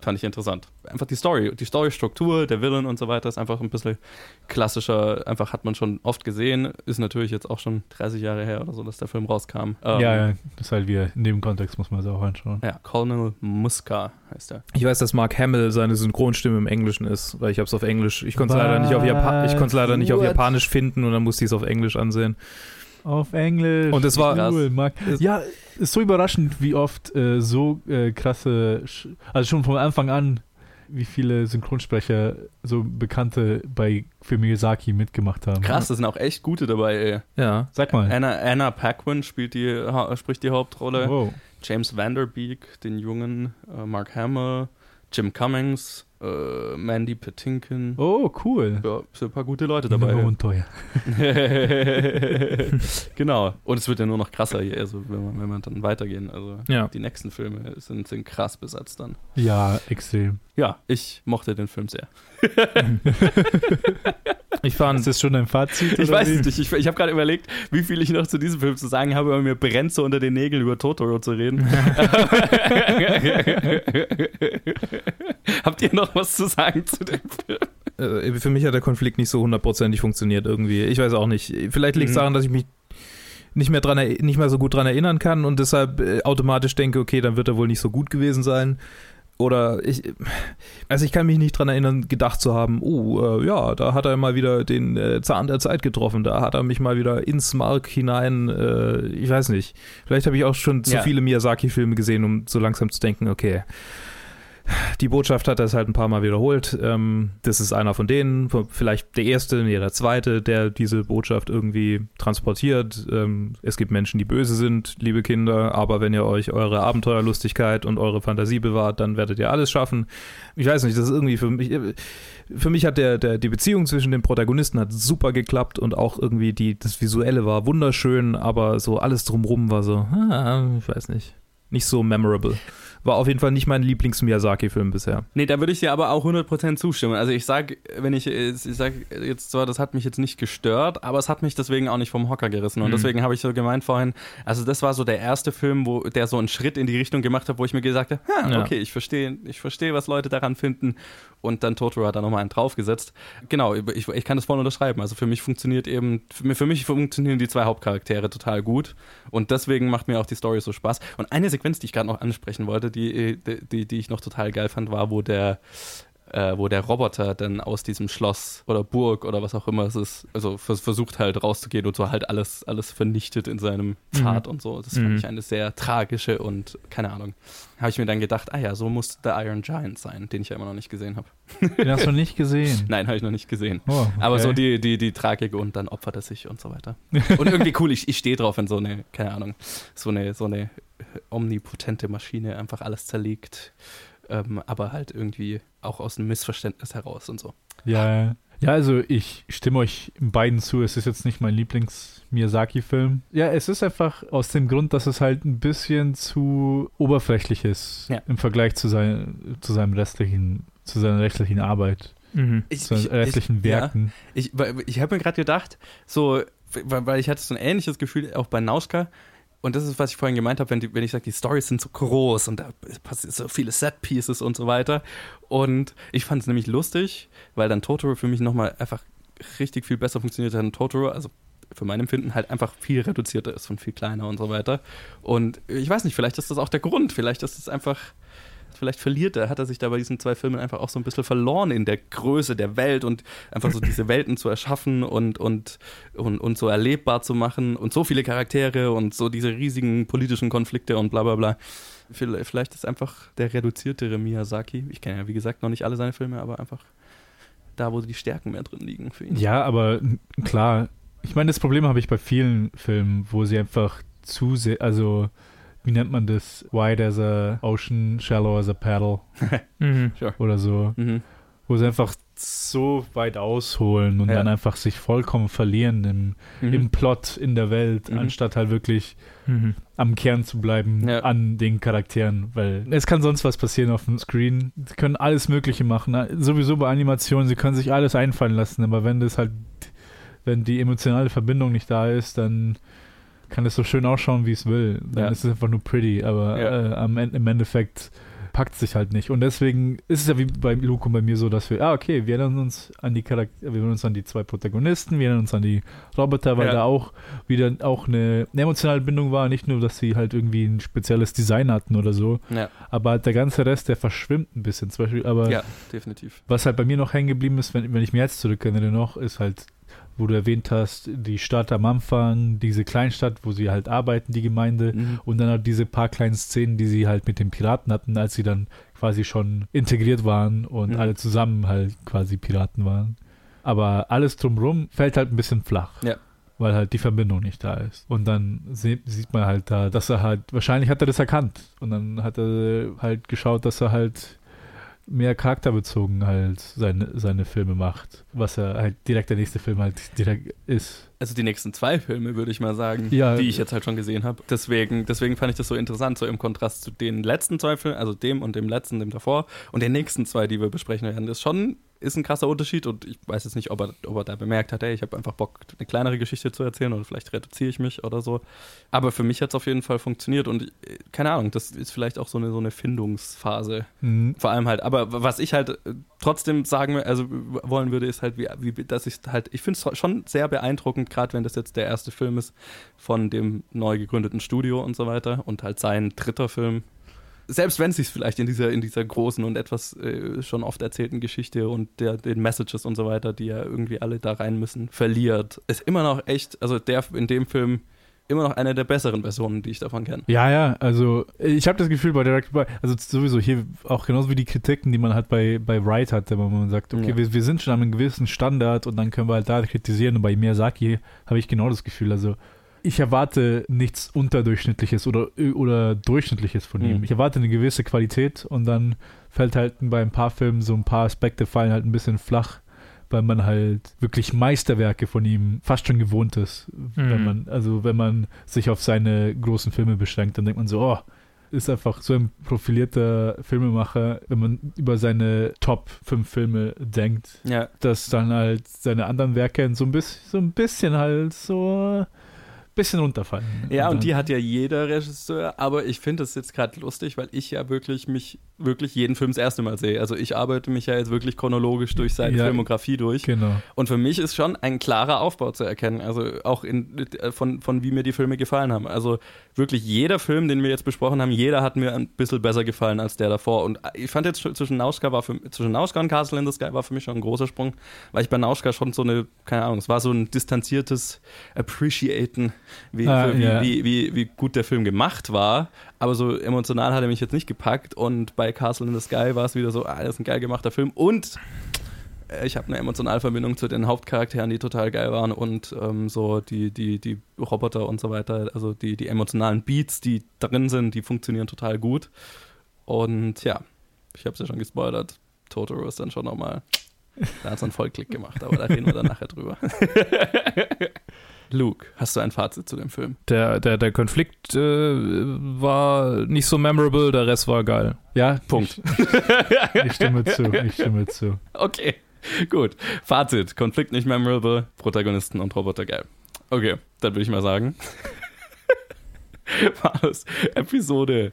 [SPEAKER 1] fand ich interessant. Einfach die Story, die Storystruktur, der Villain und so weiter ist einfach ein bisschen klassischer, einfach hat man schon oft gesehen, ist natürlich jetzt auch schon 30 Jahre her oder so, dass der Film rauskam. Ähm,
[SPEAKER 2] ja, ja, das ist halt wieder, in dem Kontext muss man es auch anschauen.
[SPEAKER 1] Ja, Colonel Muska heißt er.
[SPEAKER 3] Ich weiß, dass Mark Hamill seine Synchronstimme im Englischen ist, weil ich habe es auf Englisch. Ich konnte es leider nicht auf Japa ich konnte leider nicht auf? Japanisch finden und dann musste ich es auf Englisch ansehen.
[SPEAKER 2] Auf Englisch.
[SPEAKER 3] Und es war-
[SPEAKER 2] cool, Mark. Ja, ist so überraschend, wie oft äh, so äh, krasse, also schon von Anfang an, wie viele Synchronsprecher so Bekannte bei für Miyazaki mitgemacht haben.
[SPEAKER 1] Krass, da sind auch echt gute dabei, ey.
[SPEAKER 3] Ja.
[SPEAKER 2] Sag mal.
[SPEAKER 1] Anna, Anna Paquin spielt die, ha, spricht die Hauptrolle.
[SPEAKER 2] Wow.
[SPEAKER 1] James Vanderbeek, den Jungen, äh, Mark Hamill, Jim Cummings, äh, Mandy Patinkin.
[SPEAKER 2] Oh, cool.
[SPEAKER 1] Ja, sind ein paar gute Leute dabei.
[SPEAKER 2] Und teuer.
[SPEAKER 1] genau. Und es wird ja nur noch krasser hier, also wenn, man, wenn man dann weitergehen. Also
[SPEAKER 3] Ja.
[SPEAKER 1] die nächsten Filme sind, sind krass besetzt dann.
[SPEAKER 2] Ja, extrem.
[SPEAKER 1] Ja, ich mochte den Film sehr.
[SPEAKER 3] Ich fand,
[SPEAKER 2] Ist das schon ein Fazit?
[SPEAKER 1] Ich weiß es nicht. Ich, ich habe gerade überlegt, wie viel ich noch zu diesem Film zu sagen habe, aber mir brennt so unter den Nägeln über Totoro zu reden. Habt ihr noch was zu sagen zu dem Film?
[SPEAKER 3] äh, für mich hat der Konflikt nicht so hundertprozentig funktioniert irgendwie. Ich weiß auch nicht. Vielleicht liegt es
[SPEAKER 1] Mhm.
[SPEAKER 3] daran, dass ich mich nicht mehr, dran, nicht mehr so gut dran erinnern kann und deshalb äh, automatisch denke, okay, dann wird er wohl nicht so gut gewesen sein. Oder ich, also ich kann mich nicht dran erinnern, gedacht zu haben, oh, äh, ja, da hat er mal wieder den äh, Zahn der Zeit getroffen, da hat er mich mal wieder ins Mark hinein, äh, ich weiß nicht. Vielleicht habe ich auch schon zu
[SPEAKER 1] Ja.
[SPEAKER 3] viele Miyazaki-Filme gesehen, um so langsam zu denken, okay, die Botschaft hat es halt ein paar Mal wiederholt. Ähm, das ist einer von denen, vielleicht der erste, nee, der zweite, der diese Botschaft irgendwie transportiert. Ähm, es gibt Menschen, die böse sind, liebe Kinder, aber wenn ihr euch eure Abenteuerlustigkeit und eure Fantasie bewahrt, dann werdet ihr alles schaffen. Ich weiß nicht, das ist irgendwie für mich. Für mich hat der, der, die Beziehung zwischen den Protagonisten hat super geklappt und auch irgendwie die, das Visuelle war wunderschön, aber so alles drumrum war so, ah, ich weiß nicht, nicht so memorable. War auf jeden Fall nicht mein Lieblings-Miyazaki-Film bisher.
[SPEAKER 1] Nee, da würde ich dir aber auch 100% zustimmen. Also ich sag, wenn ich, ich sag jetzt zwar, das hat mich jetzt nicht gestört, aber es hat mich deswegen auch nicht vom Hocker gerissen. Und
[SPEAKER 3] Mhm.
[SPEAKER 1] deswegen habe ich so gemeint vorhin, also das war so der erste Film, wo der so einen Schritt in die Richtung gemacht hat, wo ich mir gesagt habe, ha,
[SPEAKER 3] Ja.
[SPEAKER 1] okay, ich verstehe, ich verstehe, was Leute daran finden. Und dann Totoro hat da nochmal einen draufgesetzt. Genau, ich, ich kann das voll unterschreiben. Also für mich funktioniert eben, für mich, für mich funktionieren die zwei Hauptcharaktere total gut. Und deswegen macht mir auch die Story so Spaß. Und eine Sequenz, die ich gerade noch ansprechen wollte, die, die, die, die ich noch total geil fand, war, wo der äh, wo der Roboter dann aus diesem Schloss oder Burg oder was auch immer es ist, also vers versucht halt rauszugehen und so halt alles, alles vernichtet in seinem Pfad und so. Das fand
[SPEAKER 3] Mhm.
[SPEAKER 1] ich eine sehr tragische und keine Ahnung. Habe ich mir dann gedacht, ah ja, so muss The Iron Giant sein, den ich ja immer noch nicht gesehen habe.
[SPEAKER 2] Den hast du nicht gesehen.
[SPEAKER 1] Nein, habe ich noch nicht gesehen.
[SPEAKER 2] Oh, okay.
[SPEAKER 1] Aber so die, die, die Tragik und dann opfert er sich und so weiter. Und irgendwie cool, ich, ich stehe drauf, wenn so eine, keine Ahnung, so eine, so eine omnipotente Maschine einfach alles zerlegt. Ähm, aber halt irgendwie auch aus einem Missverständnis heraus und so.
[SPEAKER 2] Ja, ja, also ich stimme euch beiden zu. Es ist jetzt nicht mein Lieblings-Miyazaki-Film. Ja, es ist einfach aus dem Grund, dass es halt ein bisschen zu oberflächlich ist
[SPEAKER 1] Ja.
[SPEAKER 2] im Vergleich zu, sein, zu seinem restlichen, zu seiner restlichen Arbeit,
[SPEAKER 3] Mhm.
[SPEAKER 1] Ich,
[SPEAKER 2] zu seinen restlichen Werken.
[SPEAKER 1] Ja, ich weil- ich habe mir gerade gedacht, so, weil, weil ich hatte so ein ähnliches Gefühl auch bei Nauschka. Und das ist, was ich vorhin gemeint habe, wenn, wenn ich sage, die Stories sind so groß und da passiert so viele Set-Pieces und so weiter. Und ich fand es nämlich lustig, weil dann Totoro für mich nochmal einfach richtig viel besser funktioniert hat. Totoro, also für mein Empfinden halt einfach viel reduzierter ist und viel kleiner und so weiter. Und ich weiß nicht, vielleicht ist das auch der Grund. Vielleicht ist es einfach, vielleicht verliert er, hat er sich da bei diesen zwei Filmen einfach auch so ein bisschen verloren in der Größe der Welt und einfach so diese Welten zu erschaffen und, und, und, und so erlebbar zu machen und so viele Charaktere und so diese riesigen politischen Konflikte und bla bla bla. Vielleicht ist einfach der reduziertere Miyazaki. Ich kenne ja, wie gesagt, noch nicht alle seine Filme, aber einfach da, wo die Stärken mehr drin liegen für ihn.
[SPEAKER 2] Ja, aber klar, ich meine, das Problem habe ich bei vielen Filmen, wo sie einfach zu sehr, also wie nennt man das? Wide as a ocean, shallow as a paddle
[SPEAKER 3] Mhm.
[SPEAKER 2] oder so.
[SPEAKER 1] Mhm.
[SPEAKER 2] Wo sie einfach so weit ausholen und
[SPEAKER 1] Ja.
[SPEAKER 2] dann einfach sich vollkommen verlieren im,
[SPEAKER 1] Mhm.
[SPEAKER 2] im Plot, in der Welt,
[SPEAKER 1] Mhm.
[SPEAKER 2] anstatt halt wirklich
[SPEAKER 3] Mhm.
[SPEAKER 2] am Kern zu bleiben
[SPEAKER 1] Ja.
[SPEAKER 2] an den Charakteren, weil es kann sonst was passieren auf dem Screen. Sie können alles Mögliche machen. Sowieso bei Animationen, sie können sich alles einfallen lassen, aber wenn das halt, wenn die emotionale Verbindung nicht da ist, dann kann es so schön ausschauen, wie es will. Dann
[SPEAKER 1] Ja.
[SPEAKER 2] ist es einfach nur pretty, aber
[SPEAKER 1] Ja.
[SPEAKER 2] äh, am im Endeffekt packt es sich halt nicht. Und deswegen ist es ja wie bei Luke und bei mir so, dass wir, ah, okay, wir erinnern uns an die Charakter, wir erinnern uns an die zwei Protagonisten, wir erinnern uns an die Roboter, weil
[SPEAKER 1] Ja.
[SPEAKER 2] da auch wieder auch eine, eine emotionale Bindung war, nicht nur, dass sie halt irgendwie ein spezielles Design hatten oder so,
[SPEAKER 1] Ja,
[SPEAKER 2] aber halt der ganze Rest, der verschwimmt ein bisschen. Zum Beispiel, aber
[SPEAKER 1] ja, definitiv.
[SPEAKER 2] was halt bei mir noch hängen geblieben ist, wenn, wenn ich mir jetzt zurückerinnere noch, ist halt, wo du erwähnt hast, die Stadt am Anfang, diese Kleinstadt, wo sie halt arbeiten, die Gemeinde.
[SPEAKER 1] Mhm.
[SPEAKER 2] Und dann halt diese paar kleinen Szenen, die sie halt mit den Piraten hatten, als sie dann quasi schon integriert waren und
[SPEAKER 1] Mhm.
[SPEAKER 2] alle zusammen halt quasi Piraten waren. Aber alles drumrum fällt halt ein bisschen flach.
[SPEAKER 1] Ja.
[SPEAKER 2] Weil halt die Verbindung nicht da ist. Und dann sie- sieht man halt da, dass er halt, wahrscheinlich hat er das erkannt. Und dann hat er halt geschaut, dass er halt mehr charakterbezogen halt seine, seine Filme macht. Was er halt direkt der nächste Film halt direkt ist.
[SPEAKER 1] Also die nächsten zwei Filme, würde ich mal sagen,
[SPEAKER 2] Ja.
[SPEAKER 1] die ich jetzt halt schon gesehen habe. Deswegen, deswegen fand ich das so interessant, so im Kontrast zu den letzten zwei Filmen, also dem und dem letzten, dem davor und den nächsten zwei, die wir besprechen werden. Ist schon ist ein krasser Unterschied und ich weiß jetzt nicht, ob er, ob er da bemerkt hat, ey, ich habe einfach Bock, eine kleinere Geschichte zu erzählen oder vielleicht reduziere ich mich oder so. Aber für mich hat es auf jeden Fall funktioniert und äh, keine Ahnung, das ist vielleicht auch so eine, so eine Findungsphase.
[SPEAKER 2] Mhm.
[SPEAKER 1] Vor allem halt, aber was ich halt äh, trotzdem sagen, also wollen würde, ist halt, wie, wie dass ich halt, ich finde es schon sehr beeindruckend, gerade wenn das jetzt der erste Film ist von dem neu gegründeten Studio und so weiter und halt sein dritter Film. Selbst wenn es sich vielleicht in dieser, in dieser großen und etwas äh, schon oft erzählten Geschichte und der, den Messages und so weiter, die ja irgendwie alle da rein müssen, verliert, ist immer noch echt, also der in dem Film immer noch eine der besseren Versionen, die ich davon kenne.
[SPEAKER 2] Ja, ja, also ich habe das Gefühl bei Direct by, also sowieso hier auch genauso wie die Kritiken, die man halt bei, bei Wright hatte, wo man sagt, okay,
[SPEAKER 1] Ja.
[SPEAKER 2] wir, wir sind schon an einem gewissen Standard und dann können wir halt da kritisieren und bei Miyazaki habe ich genau das Gefühl, also ich erwarte nichts Unterdurchschnittliches oder, oder Durchschnittliches von ihm.
[SPEAKER 1] Mhm.
[SPEAKER 2] Ich erwarte eine gewisse Qualität und dann fällt halt bei ein paar Filmen so ein paar Aspekte fallen halt ein bisschen flach, weil man halt wirklich Meisterwerke von ihm fast schon gewohnt ist. Wenn
[SPEAKER 3] Mhm.
[SPEAKER 2] man, also wenn man sich auf seine großen Filme beschränkt, dann denkt man so, oh, ist einfach so ein profilierter Filmemacher, wenn man über seine Top 5 Filme denkt,
[SPEAKER 1] Ja,
[SPEAKER 2] dass dann halt seine anderen Werke so ein bisschen, so ein bisschen halt so bisschen runterfallen.
[SPEAKER 1] Ja, und
[SPEAKER 2] dann-
[SPEAKER 1] die hat ja jeder Regisseur, aber ich finde es jetzt gerade lustig, weil ich ja wirklich mich wirklich jeden Film das erste Mal sehe. Also ich arbeite mich ja jetzt wirklich chronologisch durch seine
[SPEAKER 2] Ja.
[SPEAKER 1] Filmografie durch.
[SPEAKER 2] Genau.
[SPEAKER 1] Und für mich ist schon ein klarer Aufbau zu erkennen, also auch in, von, von wie mir die Filme gefallen haben. Also wirklich jeder Film, den wir jetzt besprochen haben, jeder hat mir ein bisschen besser gefallen als der davor. Und ich fand jetzt zwischen Nauschka, war für, zwischen Nauschka und Castle in the Sky war für mich schon ein großer Sprung, weil ich bei Nauschka schon so eine, keine Ahnung, es war so ein distanziertes Appreciaten, wie,
[SPEAKER 2] Ah,
[SPEAKER 1] wie,
[SPEAKER 2] ja.
[SPEAKER 1] wie, wie, wie gut der Film gemacht war. Aber so emotional hat er mich jetzt nicht gepackt. Und bei Castle in the Sky war es wieder so, ah, das ist ein geil gemachter Film. Und äh, ich habe eine emotionale Verbindung zu den Hauptcharakteren, die total geil waren und ähm, so die, die, die Roboter und so weiter, also die, die emotionalen Beats, die drin sind, die funktionieren total gut. Und ja, ich habe es ja schon gespoilert. Totoro ist dann schon nochmal, da hat es einen Vollklick gemacht, aber da reden wir dann nachher drüber. Luke, hast du ein Fazit zu dem Film?
[SPEAKER 3] Der, der, der Konflikt äh, war nicht so memorable, der Rest war geil.
[SPEAKER 2] Ja,
[SPEAKER 1] Punkt.
[SPEAKER 2] Ich, ich stimme zu. Ich stimme zu.
[SPEAKER 1] Okay, gut. Fazit: Konflikt nicht memorable, Protagonisten und Roboter geil. Okay, dann würde ich mal sagen. war das Episode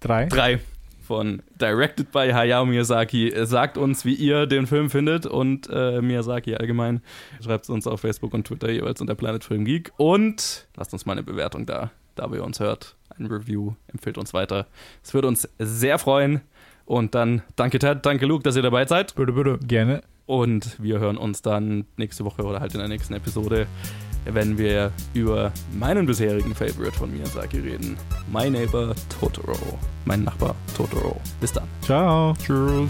[SPEAKER 2] Drei.
[SPEAKER 1] 3 von Directed by Hayao Miyazaki. Sagt uns, wie ihr den Film findet und äh, Miyazaki allgemein. Schreibt es uns auf Facebook und Twitter jeweils unter Planet Film Geek und lasst uns mal eine Bewertung da, da ihr uns hört. Ein Review, empfiehlt uns weiter. Es würde uns sehr freuen. Und dann danke Ted, danke Luke, dass ihr dabei seid.
[SPEAKER 3] Bitte, bitte.
[SPEAKER 2] Gerne.
[SPEAKER 1] Und wir hören uns dann nächste Woche oder halt in der nächsten Episode, wenn wir über meinen bisherigen Favorite von Miyazaki reden. My Neighbor Totoro. Mein Nachbar Totoro. Bis dann.
[SPEAKER 2] Ciao.
[SPEAKER 3] Tschüss.